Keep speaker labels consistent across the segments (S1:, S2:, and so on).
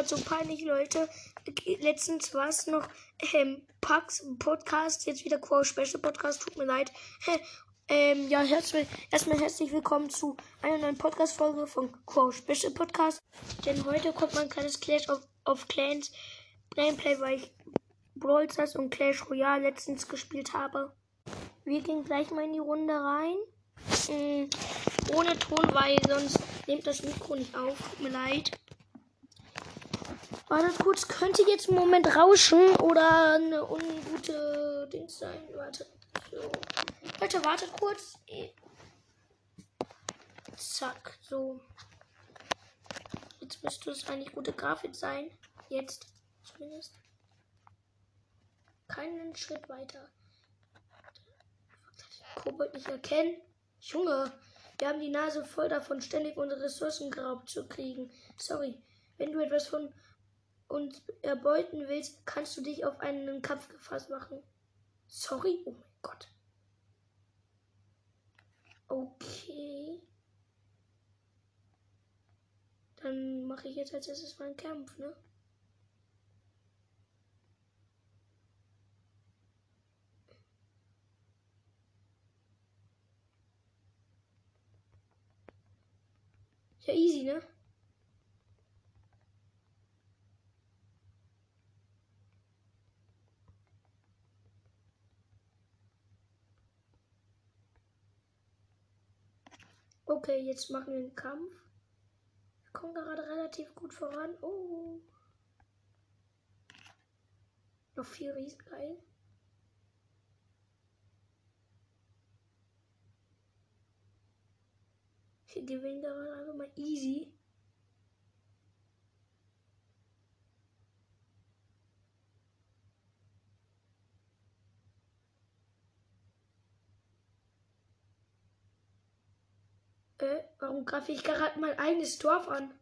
S1: Gott, so peinlich, Leute. Letztens war es noch ähm, Pax Podcast, jetzt wieder Quo Special Podcast, tut mir leid. ähm, ja, herzlich, erstmal herzlich willkommen zu einer neuen Podcast-Folge von Quo Special Podcast. Denn heute kommt mein kleines Clash of, of Clans Gameplay, weil ich Brawl Stars und Clash Royale letztens gespielt habe. Wir gehen gleich mal in die Runde rein. Mhm, ohne Ton, weil sonst nimmt das Mikro nicht auf. Tut mir leid. Warte kurz, könnte jetzt einen Moment rauschen oder eine ungute Dings sein. Warte. So. Leute, wartet kurz. Zack, so. Jetzt müsste es eigentlich gute Grafik sein. Jetzt zumindest. Keinen Schritt weiter. Kobold nicht erkennen. Junge, wir haben die Nase voll davon, ständig unsere Ressourcen geraubt zu kriegen. Sorry, wenn du etwas von uns erbeuten willst, kannst du dich auf einen Kampf gefasst machen. Sorry? Oh mein Gott. Okay. Dann mache ich jetzt als erstes mal einen Kampf, ne? Ja, easy, ne? Okay, jetzt machen wir einen Kampf. Wir kommen gerade relativ gut voran. Oh. Noch vier Riesen. Wir gewinnen gerade einfach mal easy. Äh, warum greife ich gerade mein eigenes Dorf an?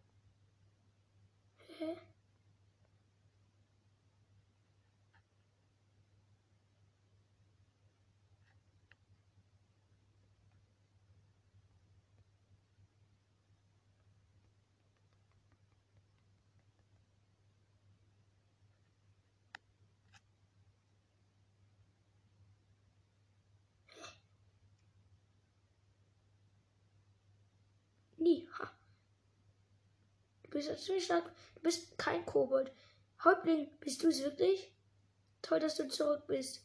S1: Nie. Ha. Du bist ziemlich stark. Du bist kein Kobold. Häuptling, bist du es wirklich? Toll, dass du zurück bist.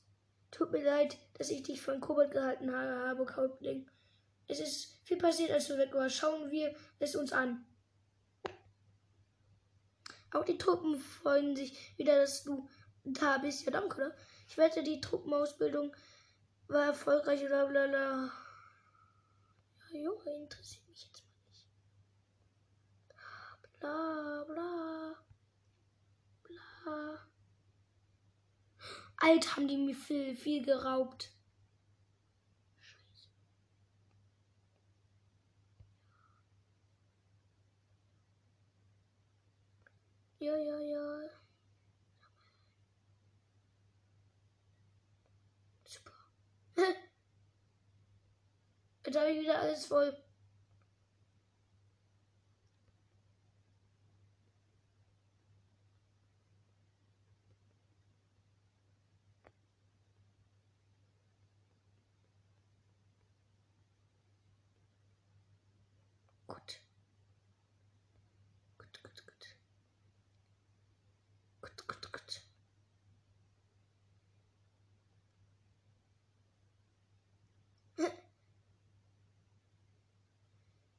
S1: Tut mir leid, dass ich dich einen Kobold gehalten habe, Häuptling. Es ist viel passiert, als du weg warst. Schauen wir es uns an. Auch die Truppen freuen sich wieder, dass du da bist. Ja, danke, oder? Ich wette, die Truppenausbildung war erfolgreich oder bla bla. Ja, Junge, interessiert mich jetzt mal nicht. Bla bla. Bla. Alt haben die mir viel, viel geraubt. Ja, ja, ja. Super. Jetzt habe ich wieder alles voll. Gut. Gut, gut, gut. Gut, gut, gut.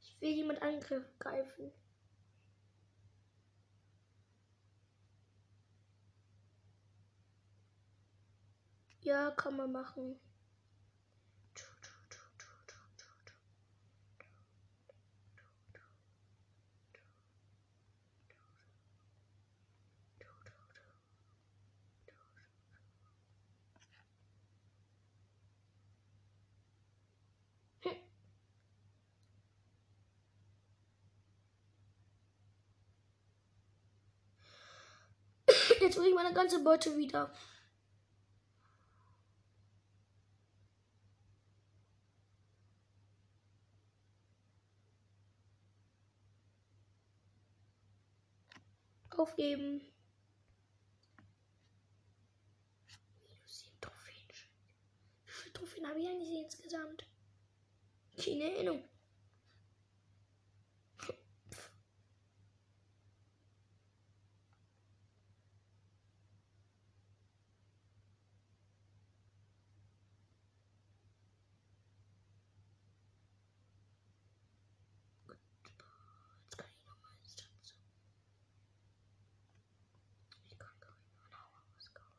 S1: Ich will jemand angreifen. Ja, kann man machen. Jetzt will ich meine ganze Beute wieder. Aufgeben. Minus 7 Trophäen. Wie viele Trophäen habe ich eigentlich insgesamt? Keine Erinnerung. Jetzt kann ich nochmal ins dazu. Ich kann gar nicht mehr noch was kaufen.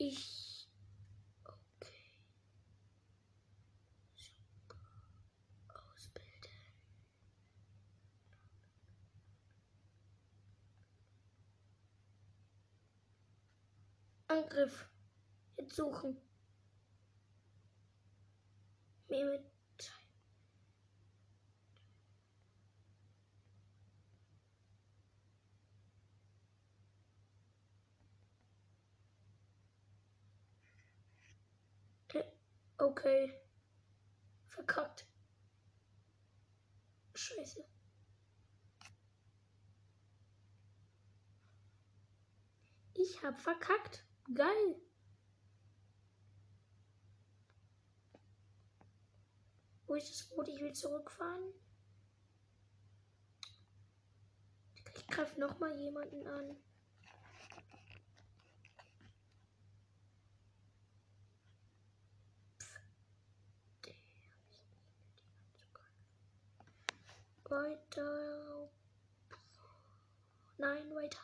S1: Ich. Ausbilden. Angriff. Jetzt suchen. Mehr mit. Okay. Verkackt. Scheiße. Ich hab verkackt. Geil. Wo ist das Boot? Ich will zurückfahren. Ich greife noch mal jemanden an. Weiter. Nein, weiter.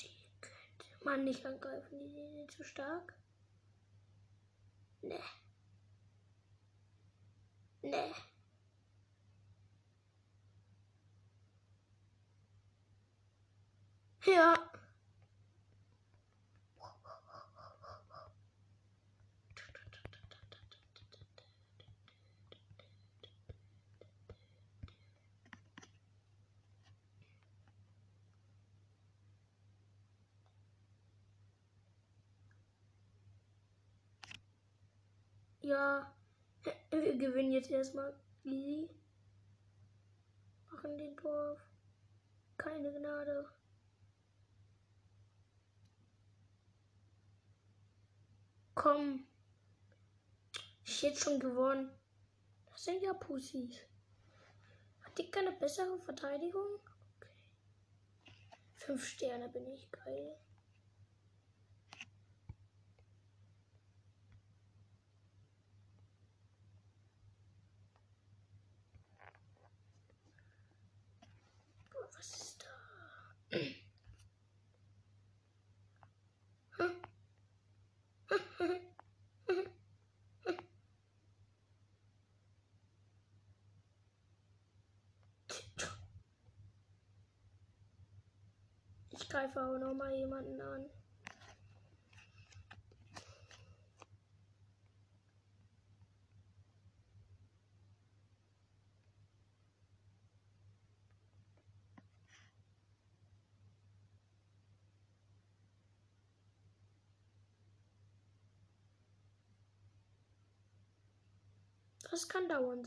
S1: Die könnte man nicht angreifen. Die sind zu stark. Nee. Nee. Ja. Ja, wir gewinnen jetzt erstmal easy. Machen den Dorf. Keine Gnade. Komm. Ich jetzt schon gewonnen. Das sind ja Pussys. Hat die keine bessere Verteidigung? Okay. Fünf Sterne bin ich geil. Boah, was ist da? Ich greife aber noch mal jemanden an. Das kann dauern.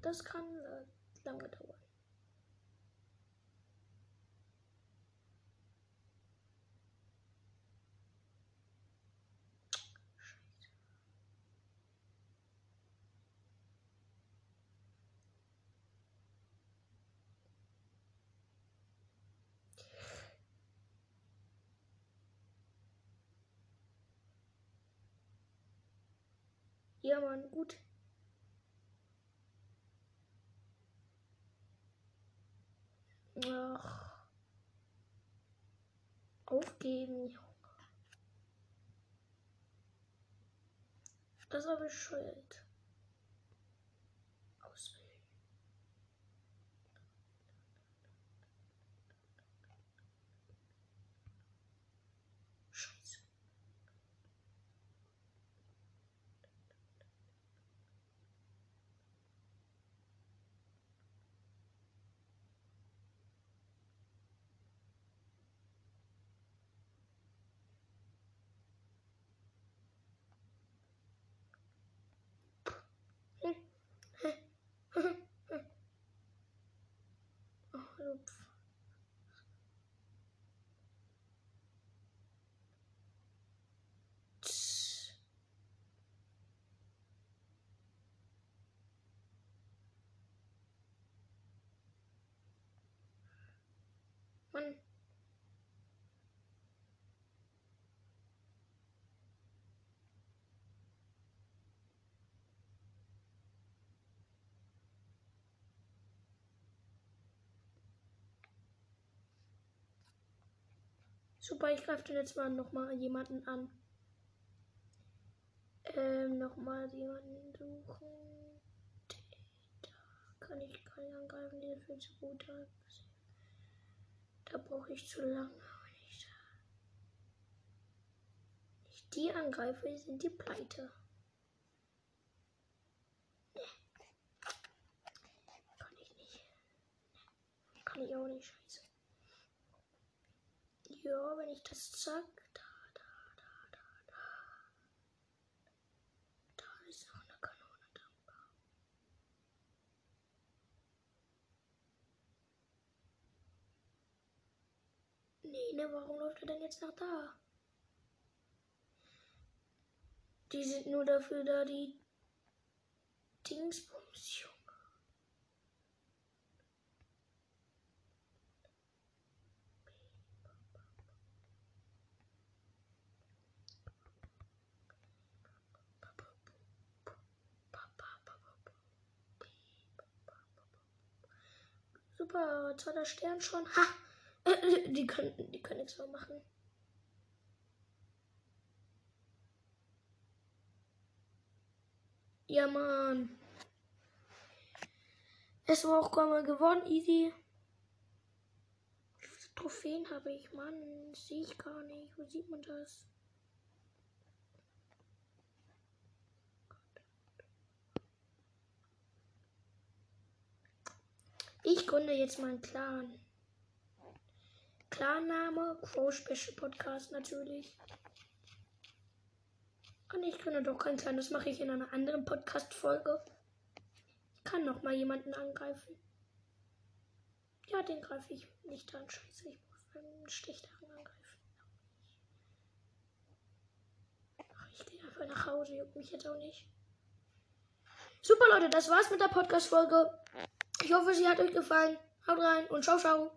S1: Das kann äh, lange dauern. Ja, Mann, gut. Ach. Aufgeben. Das ist aber bescheuert. Auswählen. Scheiße. Oh, Lupf. Tsch. Mann. Super, ich greife jetzt mal nochmal jemanden an. Ähm, nochmal jemanden suchen. Da kann ich keinen angreifen, der viel zu gut. Da, da brauche ich zu lange. Wenn ich, da ich die angreife, sind die pleite. Nee. Kann ich nicht. Kann ich auch nicht, scheiße. Ja, wenn ich das zack, da, da, da, da, da. Da ist noch eine Kanone drin. Nee, ne, warum läuft er denn jetzt nach da? Die sind nur dafür da, die Dingsbums, Junge. Super, zweiter Stern schon. Ha! Die können, die können nichts mehr machen. Ja, Mann. Es war auch mal gewonnen, easy. Trophäen habe ich? Mann, sehe ich gar nicht. Wo sieht man das? Ich gründe jetzt meinen Clan. Clan-Name, Crow Special Podcast natürlich. Und ich gründe doch keinen Clan, das mache ich in einer anderen Podcast-Folge. Ich kann noch mal jemanden angreifen. Ja, den greife ich nicht an. Scheiße, ich muss einen schlechteren angreifen. Ach, ich gehe einfach nach Hause, juckt mich jetzt auch nicht. Super, Leute, das war's mit der Podcast-Folge. Ich hoffe, sie hat euch gefallen. Haut rein und ciao, ciao.